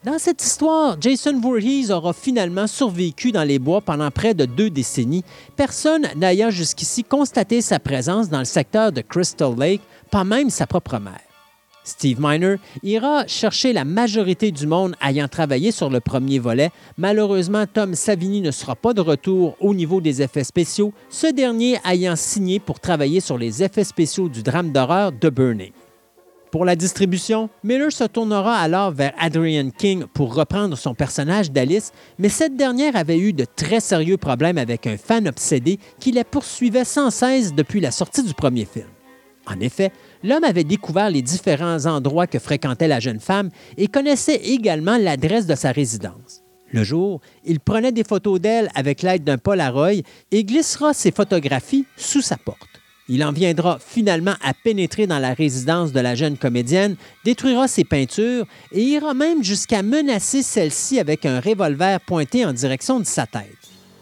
Dans cette histoire, Jason Voorhees aura finalement survécu dans les bois pendant près de deux décennies, personne n'ayant jusqu'ici constaté sa présence dans le secteur de Crystal Lake, pas même sa propre mère. Steve Miner ira chercher la majorité du monde ayant travaillé sur le premier volet. Malheureusement, Tom Savini ne sera pas de retour au niveau des effets spéciaux, ce dernier ayant signé pour travailler sur les effets spéciaux du drame d'horreur The Burning. Pour la distribution, Miller se tournera alors vers Adrian King pour reprendre son personnage d'Alice, mais cette dernière avait eu de très sérieux problèmes avec un fan obsédé qui la poursuivait sans cesse depuis la sortie du premier film. En effet, l'homme avait découvert les différents endroits que fréquentait la jeune femme et connaissait également l'adresse de sa résidence. Le jour, il prenait des photos d'elle avec l'aide d'un Polaroid et glissera ses photographies sous sa porte. Il en viendra finalement à pénétrer dans la résidence de la jeune comédienne, détruira ses peintures et ira même jusqu'à menacer celle-ci avec un revolver pointé en direction de sa tête.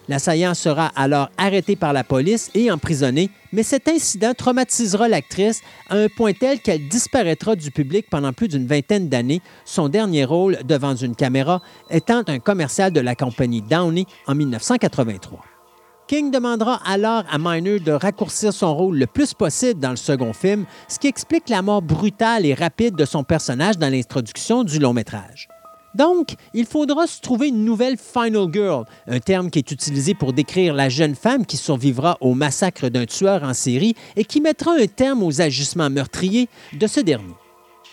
L'assaillant sera alors arrêté par la police et emprisonné, mais cet incident traumatisera l'actrice à un point tel qu'elle disparaîtra du public pendant plus d'une vingtaine d'années, son dernier rôle devant une caméra étant un commercial de la compagnie Downey en 1983. King demandera alors à Miner de raccourcir son rôle le plus possible dans le second film, ce qui explique la mort brutale et rapide de son personnage dans l'introduction du long métrage. Donc, il faudra se trouver une nouvelle Final Girl, un terme qui est utilisé pour décrire la jeune femme qui survivra au massacre d'un tueur en série et qui mettra un terme aux agissements meurtriers de ce dernier.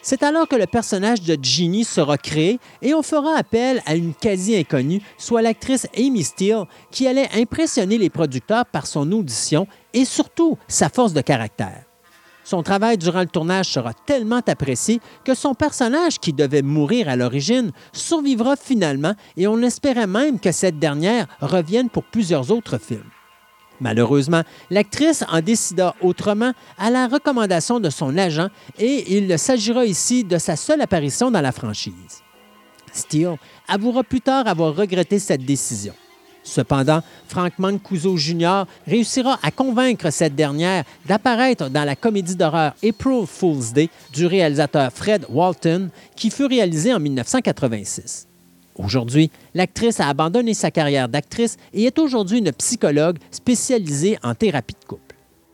C'est alors que le personnage de Ginny sera créé et on fera appel à une quasi-inconnue, soit l'actrice Amy Steele, qui allait impressionner les producteurs par son audition et surtout sa force de caractère. Son travail durant le tournage sera tellement apprécié que son personnage, qui devait mourir à l'origine, survivra finalement et on espérait même que cette dernière revienne pour plusieurs autres films. Malheureusement, l'actrice en décida autrement à la recommandation de son agent et il s'agira ici de sa seule apparition dans la franchise. Steele avouera plus tard avoir regretté cette décision. Cependant, Frank Mancuso Jr. réussira à convaincre cette dernière d'apparaître dans la comédie d'horreur April Fool's Day du réalisateur Fred Walton, qui fut réalisée en 1986. Aujourd'hui, l'actrice a abandonné sa carrière d'actrice et est aujourd'hui une psychologue spécialisée en thérapie de couple.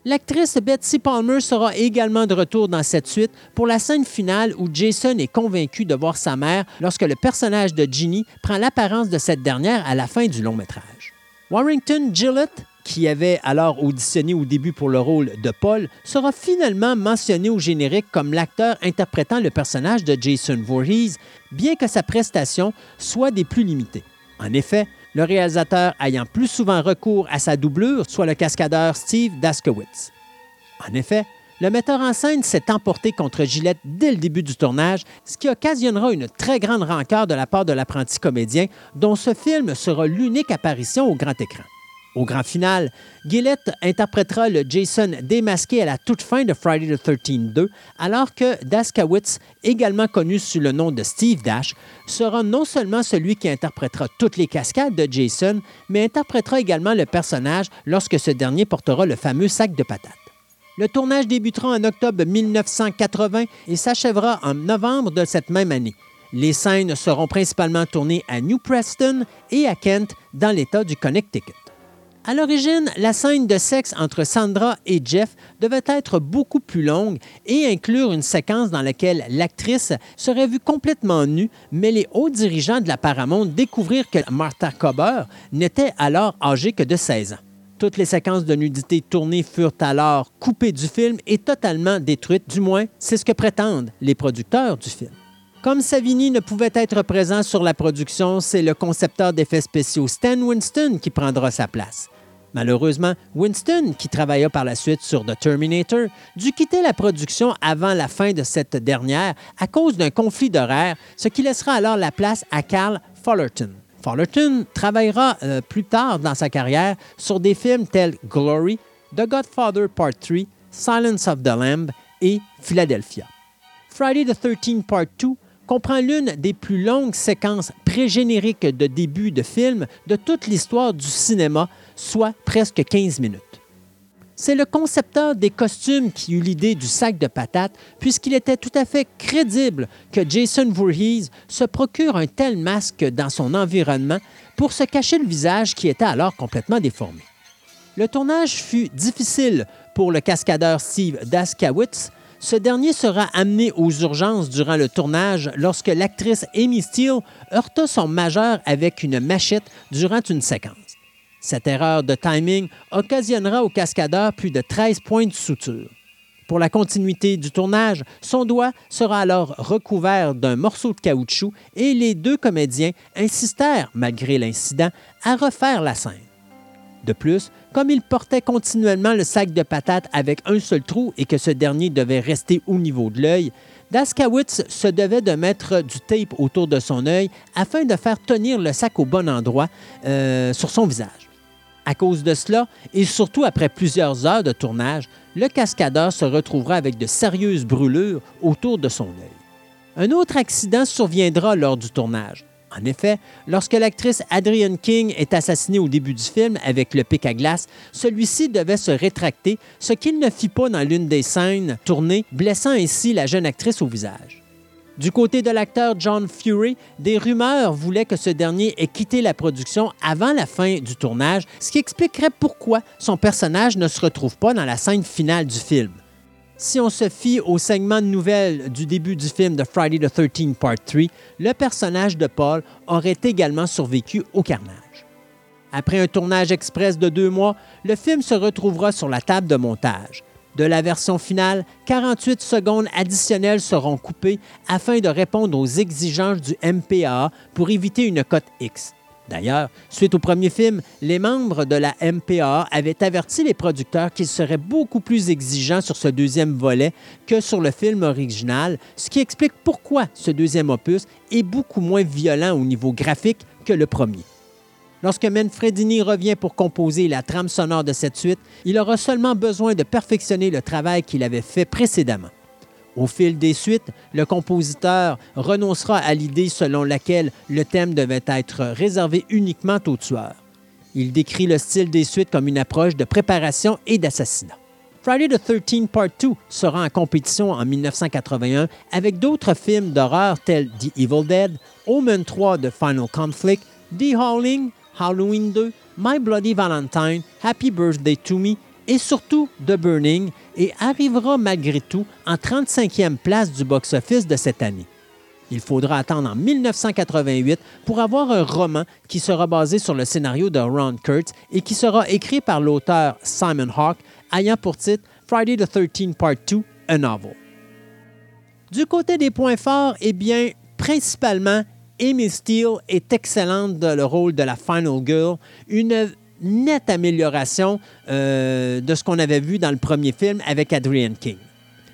L'actrice Betsy Palmer sera également de retour dans cette suite pour la scène finale où Jason est convaincu de voir sa mère lorsque le personnage de Ginny prend l'apparence de cette dernière à la fin du long métrage. Warrington Gillett, qui avait alors auditionné au début pour le rôle de Paul, sera finalement mentionné au générique comme l'acteur interprétant le personnage de Jason Voorhees, bien que sa prestation soit des plus limitées. En effet, le réalisateur ayant plus souvent recours à sa doublure, soit le cascadeur Steve Daskowitz. En effet, le metteur en scène s'est emporté contre Gillette dès le début du tournage, ce qui occasionnera une très grande rancœur de la part de l'apprenti comédien, dont ce film sera l'unique apparition au grand écran. Au grand final, Gillette interprétera le Jason démasqué à la toute fin de Friday the 13 2, alors que Daskowitz, également connu sous le nom de Steve Dash, sera non seulement celui qui interprétera toutes les cascades de Jason, mais interprétera également le personnage lorsque ce dernier portera le fameux sac de patates. Le tournage débutera en octobre 1980 et s'achèvera en novembre de cette même année. Les scènes seront principalement tournées à New Preston et à Kent, dans l'État du Connecticut. À l'origine, la scène de sexe entre Sandra et Jeff devait être beaucoup plus longue et inclure une séquence dans laquelle l'actrice serait vue complètement nue, mais les hauts dirigeants de la Paramount découvrirent que Martha Cobber n'était alors âgée que de 16 ans. Toutes les séquences de nudité tournées furent alors coupées du film et totalement détruites, du moins c'est ce que prétendent les producteurs du film. Comme Savini ne pouvait être présent sur la production, c'est le concepteur d'effets spéciaux Stan Winston qui prendra sa place. Malheureusement, Winston, qui travailla par la suite sur The Terminator, dut quitter la production avant la fin de cette dernière à cause d'un conflit d'horaire, ce qui laissera alors la place à Carl Fullerton. Fullerton travaillera euh, plus tard dans sa carrière sur des films tels Glory, The Godfather Part 3, Silence of the Lamb et Philadelphia. Friday the 13th Part 2 comprend l'une des plus longues séquences pré-génériques de début de film de toute l'histoire du cinéma, soit presque 15 minutes. C'est le concepteur des costumes qui eut l'idée du sac de patates, puisqu'il était tout à fait crédible que Jason Voorhees se procure un tel masque dans son environnement pour se cacher le visage qui était alors complètement déformé. Le tournage fut difficile pour le cascadeur Steve Daskowitz. Ce dernier sera amené aux urgences durant le tournage lorsque l'actrice Amy Steele heurta son majeur avec une machette durant une séquence. Cette erreur de timing occasionnera au cascadeur plus de 13 points de suture. Pour la continuité du tournage, son doigt sera alors recouvert d'un morceau de caoutchouc et les deux comédiens insistèrent, malgré l'incident, à refaire la scène. De plus, comme il portait continuellement le sac de patates avec un seul trou et que ce dernier devait rester au niveau de l'œil, Daskowitz se devait de mettre du tape autour de son œil afin de faire tenir le sac au bon endroit euh, sur son visage. À cause de cela, et surtout après plusieurs heures de tournage, le cascadeur se retrouvera avec de sérieuses brûlures autour de son œil. Un autre accident surviendra lors du tournage. En effet, lorsque l'actrice Adrienne King est assassinée au début du film avec le pic à glace, celui-ci devait se rétracter, ce qu'il ne fit pas dans l'une des scènes tournées, blessant ainsi la jeune actrice au visage. Du côté de l'acteur John Fury, des rumeurs voulaient que ce dernier ait quitté la production avant la fin du tournage, ce qui expliquerait pourquoi son personnage ne se retrouve pas dans la scène finale du film. Si on se fie au segment de nouvelles du début du film de Friday the 13th Part 3, le personnage de Paul aurait également survécu au carnage. Après un tournage express de deux mois, le film se retrouvera sur la table de montage. De la version finale, 48 secondes additionnelles seront coupées afin de répondre aux exigences du MPAA pour éviter une cote X. D'ailleurs, suite au premier film, les membres de la MPAA avaient averti les producteurs qu'ils seraient beaucoup plus exigeants sur ce deuxième volet que sur le film original, ce qui explique pourquoi ce deuxième opus est beaucoup moins violent au niveau graphique que le premier. Lorsque Manfredini revient pour composer la trame sonore de cette suite, il aura seulement besoin de perfectionner le travail qu'il avait fait précédemment. Au fil des suites, le compositeur renoncera à l'idée selon laquelle le thème devait être réservé uniquement aux tueurs. Il décrit le style des suites comme une approche de préparation et d'assassinat. Friday the 13th Part 2 sera en compétition en 1981 avec d'autres films d'horreur tels The Evil Dead, Omen 3 de Final Conflict, The Howling, Halloween 2, My Bloody Valentine, Happy Birthday to Me et surtout The Burning et arrivera malgré tout en 35e place du box-office de cette année. Il faudra attendre en 1988 pour avoir un roman qui sera basé sur le scénario de Ron Kurtz et qui sera écrit par l'auteur Simon Hawke, ayant pour titre Friday the 13th Part 2, a novel. Du côté des points forts, eh bien, principalement, Amy Steele est excellente dans le rôle de la Final Girl, une nette amélioration euh, de ce qu'on avait vu dans le premier film avec Adrienne King.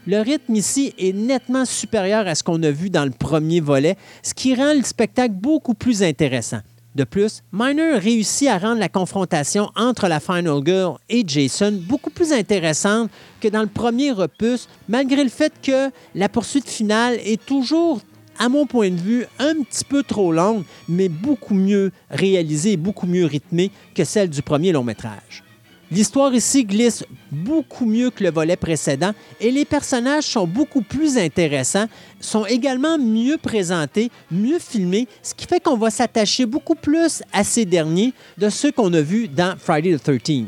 Le rythme ici est nettement supérieur à ce qu'on a vu dans le premier volet, ce qui rend le spectacle beaucoup plus intéressant. De plus, Miner réussit à rendre la confrontation entre la Final Girl et Jason beaucoup plus intéressante que dans le premier opus, malgré le fait que la poursuite finale est toujours, à mon point de vue, un petit peu trop longue, mais beaucoup mieux réalisée et beaucoup mieux rythmée que celle du premier long métrage. L'histoire ici glisse beaucoup mieux que le volet précédent et les personnages sont beaucoup plus intéressants, sont également mieux présentés, mieux filmés, ce qui fait qu'on va s'attacher beaucoup plus à ces derniers de ceux qu'on a vus dans Friday the 13th.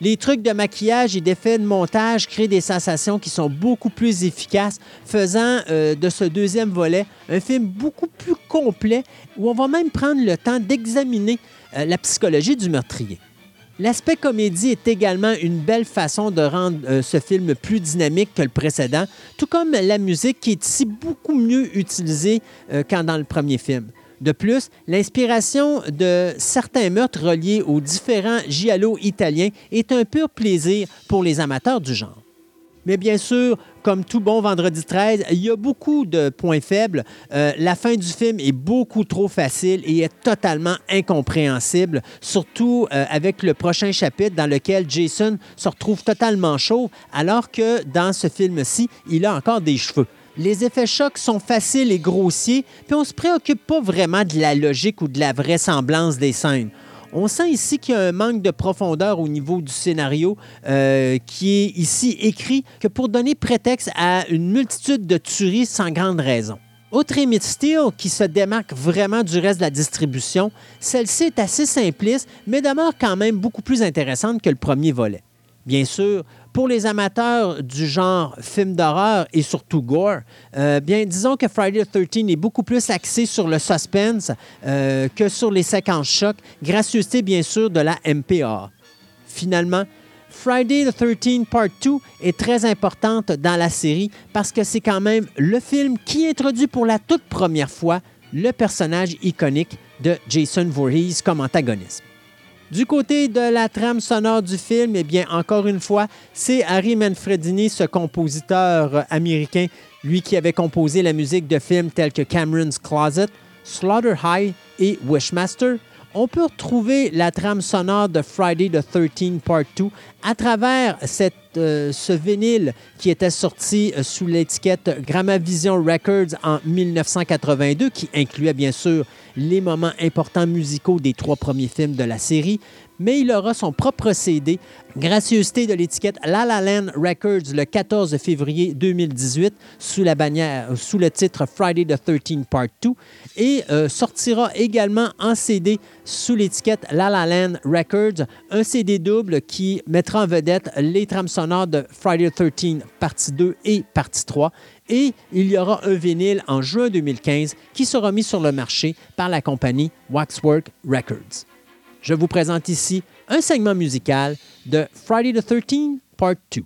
Les trucs de maquillage et d'effets de montage créent des sensations qui sont beaucoup plus efficaces, faisant euh, de ce deuxième volet un film beaucoup plus complet où on va même prendre le temps d'examiner euh, la psychologie du meurtrier. L'aspect comédie est également une belle façon de rendre euh, ce film plus dynamique que le précédent, tout comme la musique qui est ici beaucoup mieux utilisée qu'en dans le premier film. De plus, l'inspiration de certains meurtres reliés aux différents giallo italiens est un pur plaisir pour les amateurs du genre. Mais bien sûr, comme tout bon vendredi 13, il y a beaucoup de points faibles. Euh, la fin du film est beaucoup trop facile et est totalement incompréhensible, surtout euh, avec le prochain chapitre dans lequel Jason se retrouve totalement chauve, alors que dans ce film-ci, il a encore des cheveux. Les effets chocs sont faciles et grossiers, puis on ne se préoccupe pas vraiment de la logique ou de la vraisemblance des scènes. On sent ici qu'il y a un manque de profondeur au niveau du scénario euh, qui est ici écrit que pour donner prétexte à une multitude de tueries sans grande raison. Autre Emmett Steel qui se démarque vraiment du reste de la distribution, celle-ci est assez simpliste, mais demeure quand même beaucoup plus intéressante que le premier volet. Bien sûr, pour les amateurs du genre film d'horreur et surtout gore, euh, bien disons que Friday the 13 est beaucoup plus axé sur le suspense euh, que sur les séquences choc, gracieuseté bien sûr de la MPA. Finalement, Friday the 13 Part 2 est très importante dans la série parce que c'est quand même le film qui introduit pour la toute première fois le personnage iconique de Jason Voorhees comme antagoniste. Du côté de la trame sonore du film, eh bien, encore une fois, c'est Harry Manfredini, ce compositeur américain, lui qui avait composé la musique de films tels que Cameron's Closet, Slaughter High et Wishmaster. On peut retrouver la trame sonore de Friday the 13th Part 2 à travers cette, ce vinyle qui était sorti euh, sous l'étiquette Grammavision Records en 1982, qui incluait bien sûr les moments importants musicaux des trois premiers films de la série, mais il aura son propre CD, gracieuseté de l'étiquette La Records le 14 février 2018 sous la bannière, sous le titre Friday the 13th Part 2 et euh, sortira également en CD sous l'étiquette La Records, un CD double qui mettra en vedette les trames sonores de Friday the 13th Partie 2 et Partie 3 et il y aura un vinyle en juin 2015 qui sera mis sur le marché par la compagnie Waxwork Records. Je vous présente ici un segment musical de Friday the 13th Part 2.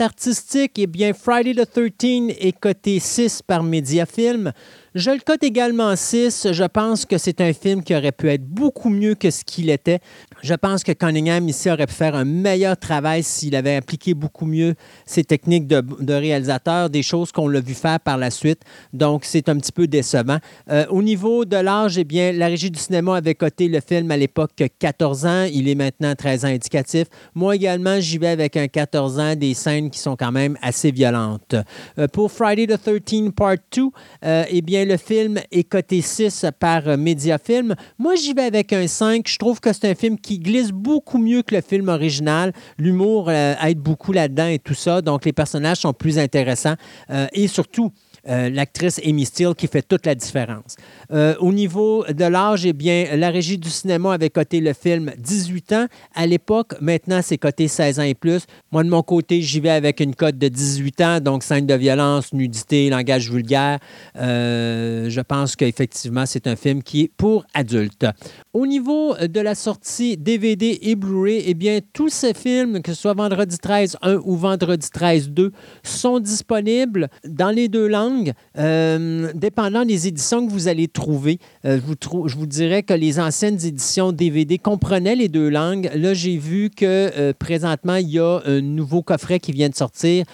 Artistiques, eh bien, Friday the 13 est coté 6 par Mediafilm. Je le cote également 6. Je pense que c'est un film qui aurait pu être beaucoup mieux que ce qu'il était. Je pense que Cunningham ici aurait pu faire un meilleur travail s'il avait appliqué beaucoup mieux ses techniques de, réalisateur, des choses qu'on l'a vu faire par la suite. Donc, c'est un petit peu décevant. Euh, au niveau de l'âge, eh bien, la régie du cinéma avait coté le film à l'époque 14 ans. Il est maintenant 13 ans indicatif. Moi également, j'y vais avec un 14 ans, des scènes qui sont quand même assez violentes. Euh, pour Friday the 13 Part 2, euh, eh bien, le film est coté 6 par euh, Mediafilm. Moi, j'y vais avec un 5. Je trouve que c'est un film qui glisse beaucoup mieux que le film original. L'humour euh, aide beaucoup là-dedans et tout ça. Donc, les personnages sont plus intéressants. Euh, et surtout, euh, l'actrice Amy Steele qui fait toute la différence. Euh, au niveau de l'âge, eh bien, la régie du cinéma avait coté le film 18 ans. À l'époque, maintenant, c'est coté 16 ans et plus. Moi, de mon côté, j'y vais avec une cote de 18 ans, donc scène de violence, nudité, langage vulgaire. Euh, je pense qu'effectivement, c'est un film qui est pour adultes. Au niveau de la sortie DVD et Blu-ray, eh bien, tous ces films, que ce soit Vendredi 13 1 ou Vendredi 13 2, sont disponibles dans les deux langues, euh, dépendant des éditions que vous allez trouver. Euh, je, vous dirais que les anciennes éditions DVD comprenaient les deux langues. Là, j'ai vu que euh, présentement, il y a un nouveau coffret qui vient de sortir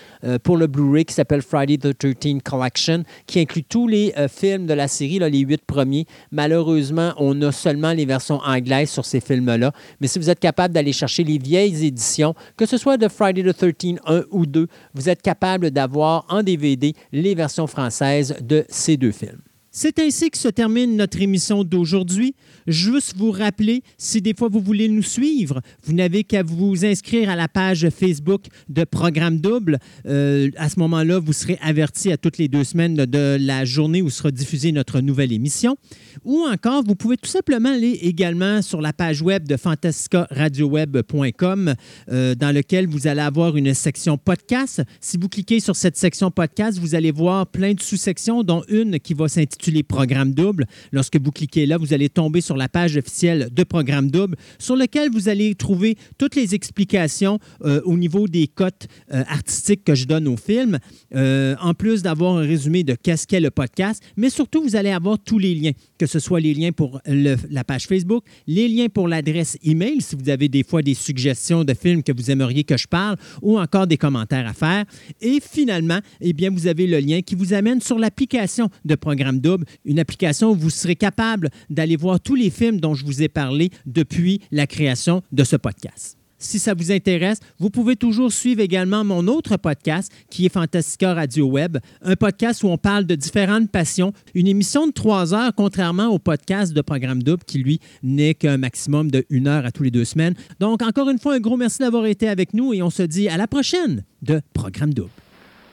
pour le Blu-ray qui s'appelle Friday the 13 Collection, qui inclut tous les films de la série, là, les huit premiers. Malheureusement, on a seulement les versions anglaises sur ces films-là. Mais si vous êtes capable d'aller chercher les vieilles éditions, que ce soit de Friday the 13 1 ou 2, vous êtes capable d'avoir en DVD les versions françaises de ces deux films. C'est ainsi que se termine notre émission d'aujourd'hui. Juste vous rappeler, si des fois vous voulez nous suivre, vous n'avez qu'à vous inscrire à la page Facebook de Programme Double. Euh, à ce moment-là, vous serez averti à toutes les deux semaines de, la journée où sera diffusée notre nouvelle émission. Ou encore, vous pouvez tout simplement aller également sur la page web de fantascaradioweb.com euh, dans lequel vous allez avoir une section podcast. Si vous cliquez sur cette section podcast, vous allez voir plein de sous-sections, dont une qui va s'intituler intitulé Programme Double. Lorsque vous cliquez là, vous allez tomber sur la page officielle de Programme Double, sur lequel vous allez trouver toutes les explications euh, au niveau des cotes euh, artistiques que je donne au film, euh, en plus d'avoir un résumé de qu'est-ce qu'est le podcast, mais surtout, vous allez avoir tous les liens, que ce soit les liens pour la page Facebook, les liens pour l'adresse email, si vous avez des fois des suggestions de films que vous aimeriez que je parle, ou encore des commentaires à faire. Et finalement, eh bien, vous avez le lien qui vous amène sur l'application de Programme Une application où vous serez capable d'aller voir tous les films dont je vous ai parlé depuis la création de ce podcast. Si ça vous intéresse, vous pouvez toujours suivre également mon autre podcast qui est Fantastica Radio Web, un podcast où on parle de différentes passions, une émission de trois heures, contrairement au podcast de Programme Double qui, lui, n'est qu'un maximum de une heure à tous les deux semaines. Donc, encore une fois, un gros merci d'avoir été avec nous et on se dit à la prochaine de Programme Double.